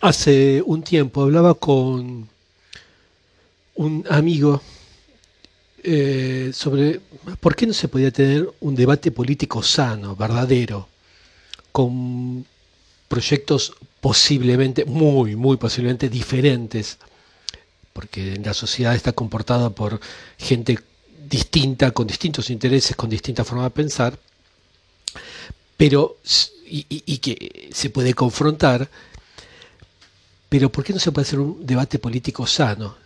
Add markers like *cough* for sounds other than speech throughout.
Hace un tiempo hablaba con un amigo eh, sobre por qué no se podía tener un debate político sano, verdadero, con proyectos posiblemente, muy, muy posiblemente diferentes, porque la sociedad está comportada por gente distinta, con distintos intereses, con distinta forma de pensar, pero y que se puede confrontar, pero ¿por qué no se puede hacer un debate político sano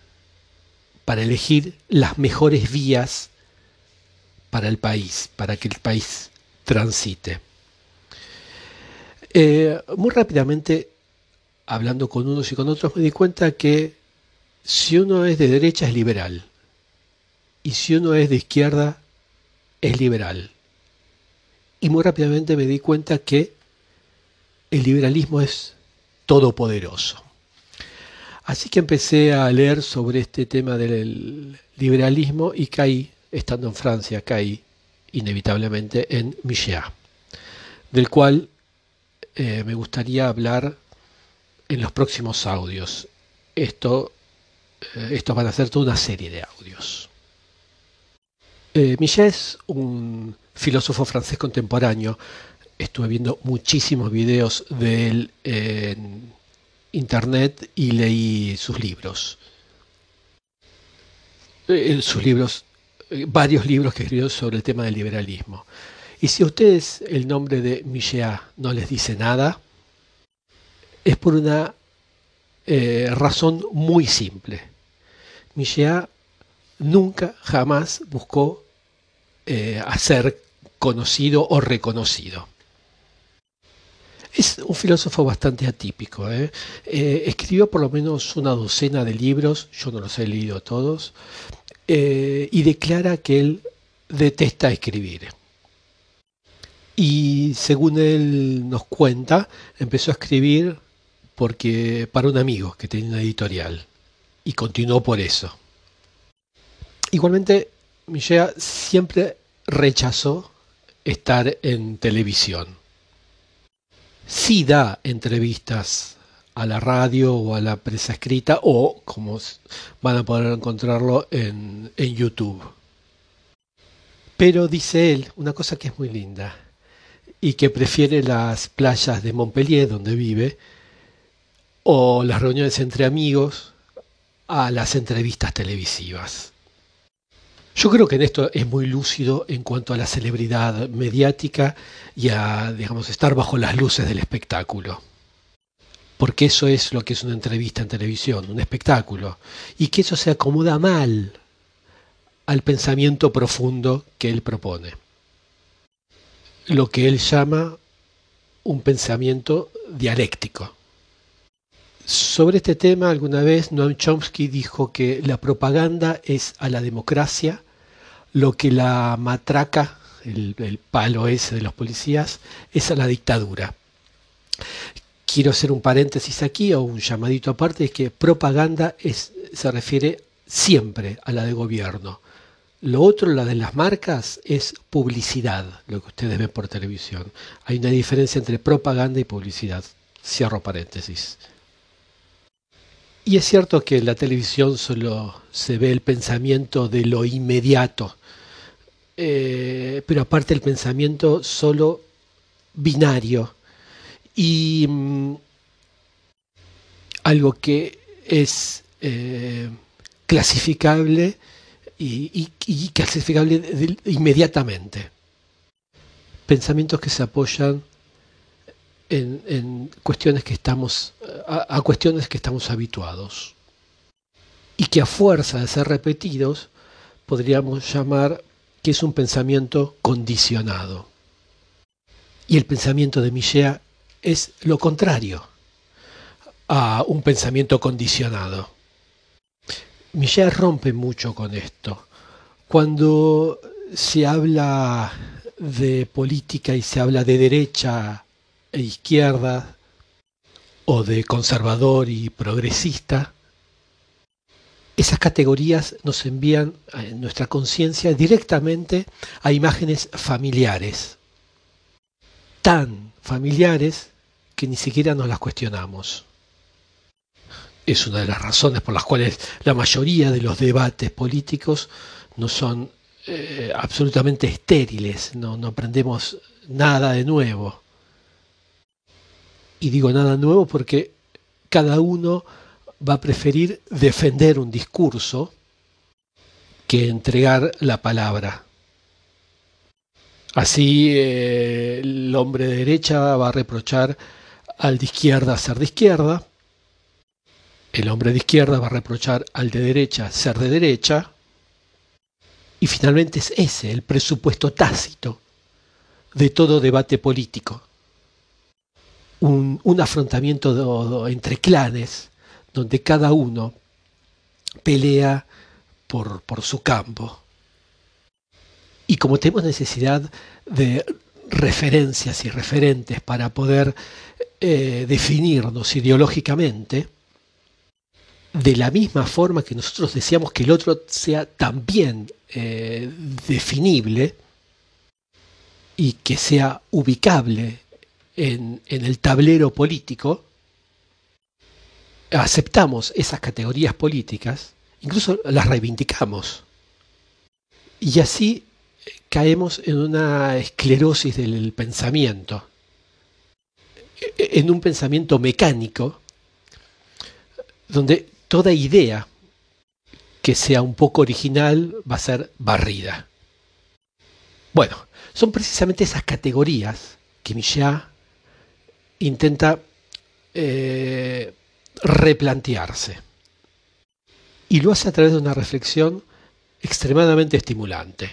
para elegir las mejores vías para el país, para que el país transite? Eh, muy rápidamente, hablando con unos y con otros, me di cuenta que si uno es de derecha es liberal y si uno es de izquierda es liberal. Y muy rápidamente me di cuenta que el liberalismo es todopoderoso. Así que empecé a leer sobre este tema del liberalismo y caí, estando en Francia, caí inevitablemente en Michel, del cual eh, me gustaría hablar en los próximos audios. Esto, eh, estos van a ser toda una serie de audios. Eh, Michel es un filósofo francés contemporáneo. Estuve viendo muchísimos videos de él en internet y leí sus libros. Eh, sus libros, eh, varios libros que escribió sobre el tema del liberalismo. Y si a ustedes el nombre de Michéa no les dice nada, es por una eh, razón muy simple. Michéa nunca, jamás buscó hacer conocido o reconocido. Es un filósofo bastante atípico. ¿eh? Eh, escribió por lo menos una docena de libros, yo no los he leído todos, eh, y declara que él detesta escribir. Y según él nos cuenta, empezó a escribir porque para un amigo que tenía una editorial y continuó por eso. Igualmente, Michel siempre rechazó estar en televisión sí da entrevistas a la radio o a la prensa escrita o como van a poder encontrarlo en, en YouTube. Pero dice él una cosa que es muy linda y que prefiere las playas de Montpellier donde vive o las reuniones entre amigos a las entrevistas televisivas. Yo creo que en esto es muy lúcido en cuanto a la celebridad mediática y a, digamos, estar bajo las luces del espectáculo. Porque eso es lo que es una entrevista en televisión, un espectáculo. Y que eso se acomoda mal al pensamiento profundo que él propone. Lo que él llama un pensamiento dialéctico. Sobre este tema, alguna vez Noam Chomsky dijo que la propaganda es a la democracia lo que la matraca, el, palo ese de los policías, es a la dictadura. Quiero hacer un paréntesis aquí o un llamadito aparte, es que propaganda es, se refiere siempre a la de gobierno. Lo otro, la de las marcas, es publicidad, lo que ustedes ven por televisión. Hay una diferencia entre propaganda y publicidad. Cierro paréntesis. Y es cierto que en la televisión solo se ve el pensamiento de lo inmediato, eh, pero aparte el pensamiento solo binario y mm, algo que es eh, clasificable y, clasificable inmediatamente. Pensamientos que se apoyan en, cuestiones que estamos, a, cuestiones que estamos habituados y que a fuerza de ser repetidos podríamos llamar que es un pensamiento condicionado. Y el pensamiento de Michel es lo contrario a un pensamiento condicionado. Michel rompe mucho con esto. Cuando se habla de política y se habla de derecha e izquierda, o de conservador y progresista, esas categorías nos envían en nuestra conciencia directamente a imágenes familiares, tan familiares que ni siquiera nos las cuestionamos. es una de las razones por las cuales la mayoría de los debates políticos no son eh, absolutamente estériles, no aprendemos nada de nuevo. Y digo nada nuevo porque cada uno va a preferir defender un discurso que entregar la palabra. Así eh, el hombre de derecha va a reprochar al de izquierda ser de izquierda, el hombre de izquierda va a reprochar al de derecha ser de derecha, y finalmente es ese el presupuesto tácito de todo debate político. Un, afrontamiento entre clanes donde cada uno pelea por, su campo. Y como tenemos necesidad de referencias y referentes para poder eh, definirnos ideológicamente, de la misma forma que nosotros deseamos que el otro sea también eh, definible y que sea ubicable en, el tablero político, aceptamos esas categorías políticas, incluso las reivindicamos. Y así caemos en una esclerosis del pensamiento, en un pensamiento mecánico, donde toda idea que sea un poco original va a ser barrida. Bueno, son precisamente esas categorías que Michel intenta eh, replantearse. Y lo hace a través de una reflexión extremadamente estimulante,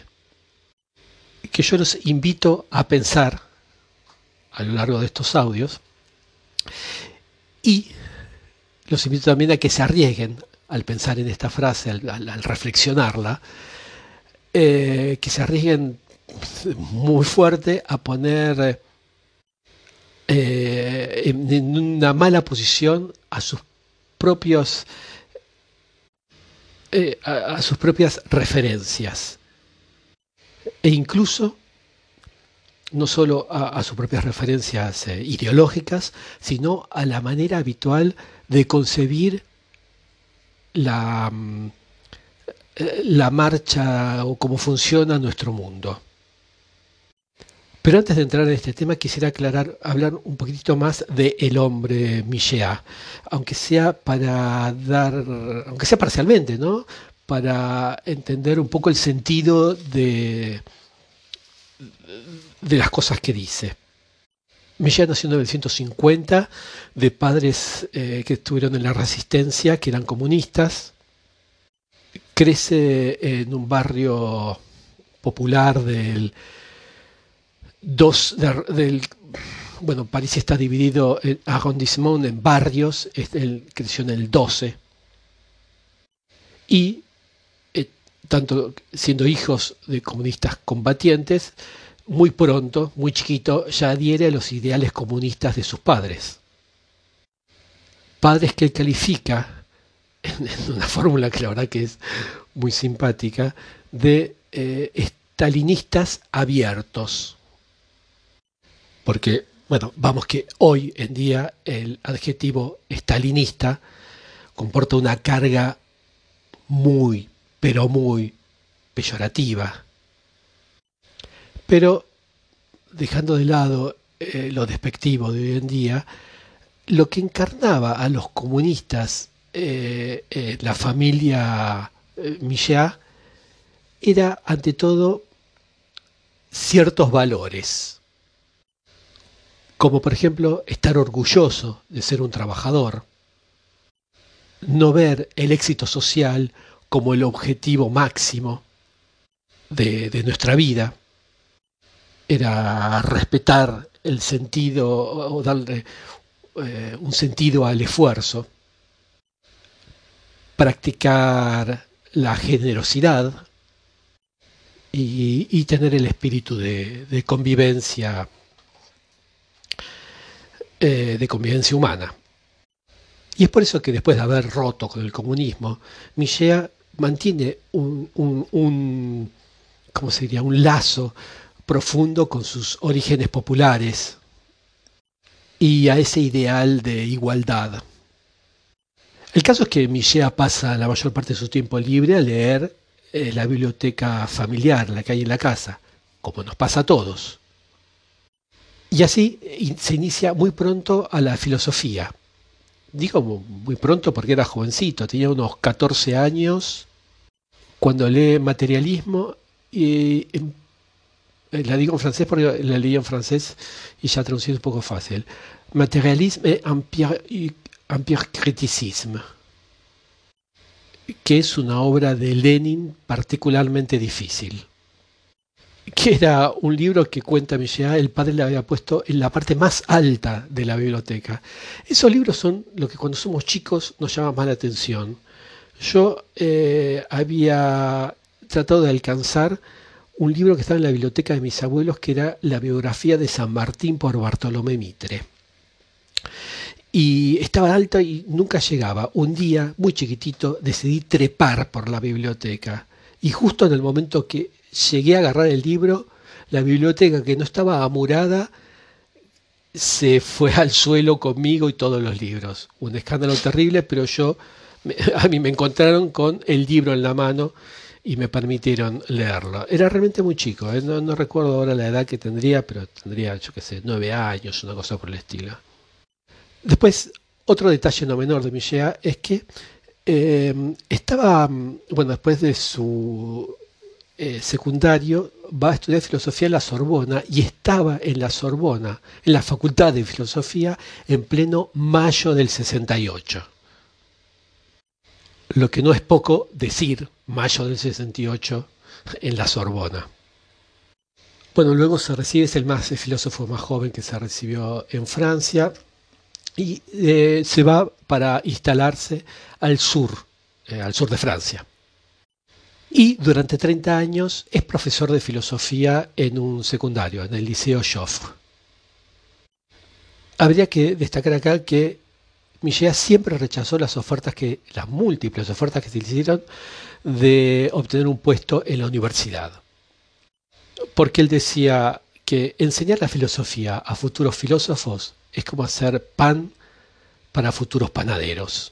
que yo los invito a pensar a lo largo de estos audios y los invito también a que se arriesguen al pensar en esta frase, al, reflexionarla, eh, que se arriesguen muy fuerte a poner eh, en, una mala posición a sus propios eh, a, sus propias referencias e incluso no solo a, sus propias referencias ideológicas, sino a la manera habitual de concebir la, mm, la marcha o cómo funciona nuestro mundo. Pero antes de entrar en este tema quisiera aclarar, hablar un poquitito más de el hombre Michéa, aunque sea para dar, aunque sea parcialmente, ¿no? Para entender un poco el sentido de, de las cosas que dice. Michéa nació en 1950 de padres eh, que estuvieron en la resistencia, que eran comunistas. Crece en un barrio popular del dos del bueno, París está dividido en arrondissement, en barrios, él creció en el 12. Y eh, tanto siendo hijos de comunistas combatientes, muy pronto, muy chiquito, ya adhiere a los ideales comunistas de sus padres. Padres que él califica, en una *laughs* fórmula que la verdad que es muy simpática, de eh, estalinistas abiertos porque, bueno, vamos que hoy en día el adjetivo estalinista comporta una carga muy, pero muy peyorativa. Pero dejando de lado eh, lo despectivo de hoy en día, lo que encarnaba a los comunistas eh, la familia eh, era ante todo ciertos valores como por ejemplo estar orgulloso de ser un trabajador, no ver el éxito social como el objetivo máximo de, nuestra vida, era respetar el sentido o darle eh, un sentido al esfuerzo, practicar la generosidad y, tener el espíritu de convivencia eh, de convivencia humana. Y es por eso que después de haber roto con el comunismo, Michel mantiene un, un, ¿cómo se diría? un lazo profundo con sus orígenes populares y a ese ideal de igualdad. El caso es que Michea pasa la mayor parte de su tiempo libre a leer eh, la biblioteca familiar, la que hay en la casa, como nos pasa a todos. Y así eh, se inicia muy pronto a la filosofía. Digo muy pronto porque era jovencito, tenía unos 14 años cuando lee materialismo y em, eh, la digo en francés porque la leí en francés y ya traducido un poco fácil. Materialisme et empiricisme, que es una obra de Lenin particularmente difícil que era un libro que cuenta Michel, el padre le había puesto en la parte más alta de la biblioteca. Esos libros son lo que cuando somos chicos nos llama más la atención. Yo eh, había tratado de alcanzar un libro que estaba en la biblioteca de mis abuelos, que era la biografía de San Martín por Bartolomé Mitre. Y estaba alta y nunca llegaba. Un día, muy chiquitito, decidí trepar por la biblioteca. Y justo en el momento que llegué a agarrar el libro, la biblioteca que no estaba amurada se fue al suelo conmigo y todos los libros. Un escándalo terrible, pero yo, *laughs* a mí me encontraron con el libro en la mano y me permitieron leerlo. Era realmente muy chico, ¿eh? no, recuerdo ahora la edad que tendría, pero tendría, yo qué sé, nueve años, una cosa por el estilo. Después, otro detalle no menor de Michea es que eh, estaba, bueno, después de su eh, secundario va a estudiar filosofía en la Sorbona y estaba en la Sorbona, en la Facultad de Filosofía, en pleno mayo del 68. Lo que no es poco decir mayo del 68 en la Sorbona. Bueno, luego se recibe, es el más filósofo más joven que se recibió en Francia y eh, se va para instalarse al sur, eh, al sur de Francia y durante 30 años es profesor de filosofía en un secundario, en el Liceo Joffre. Habría que destacar acá que Michel siempre rechazó las ofertas que, las múltiples ofertas que se le hicieron de obtener un puesto en la universidad. Porque él decía que enseñar la filosofía a futuros filósofos es como hacer pan para futuros panaderos.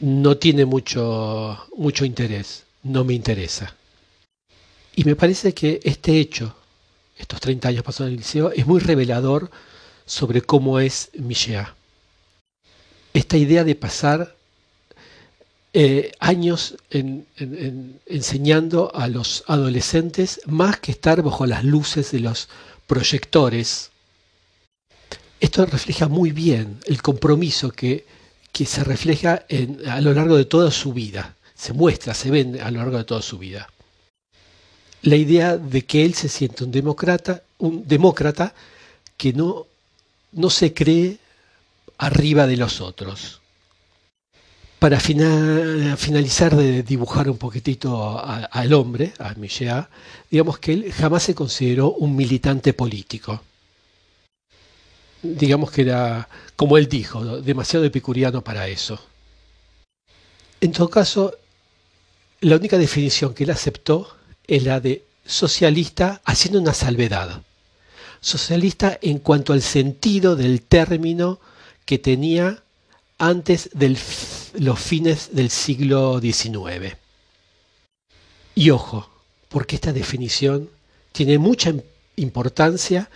No tiene mucho, mucho interés no me interesa. Y me parece que este hecho, estos 30 años pasados en el liceo, es muy revelador sobre cómo es Michea. Esta idea de pasar eh, años enseñando a los adolescentes más que estar bajo las luces de los proyectores. Esto refleja muy bien el compromiso que se refleja a lo largo de toda su vida se muestra, se ve a lo largo de toda su vida. La idea de que él se siente un demócrata, un demócrata que no, no se cree arriba de los otros. Para finalizar de dibujar un poquitito al hombre, a Michel, digamos que él jamás se consideró un militante político. Digamos que era, como él dijo, demasiado epicuriano para eso. En todo caso, la única definición que él aceptó es la de socialista haciendo una salvedad. Socialista en cuanto al sentido del término que tenía antes de los fines del siglo XIX. Y ojo, porque esta definición tiene mucha importancia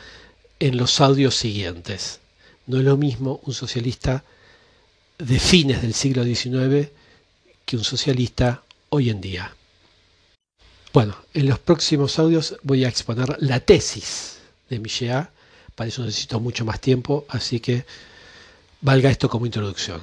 en los audios siguientes. No es lo mismo un socialista de fines del siglo XIX que un socialista hoy en día. Bueno, en los próximos audios voy a exponer la tesis de Michea. Para eso necesito mucho más tiempo, así que valga esto como introducción.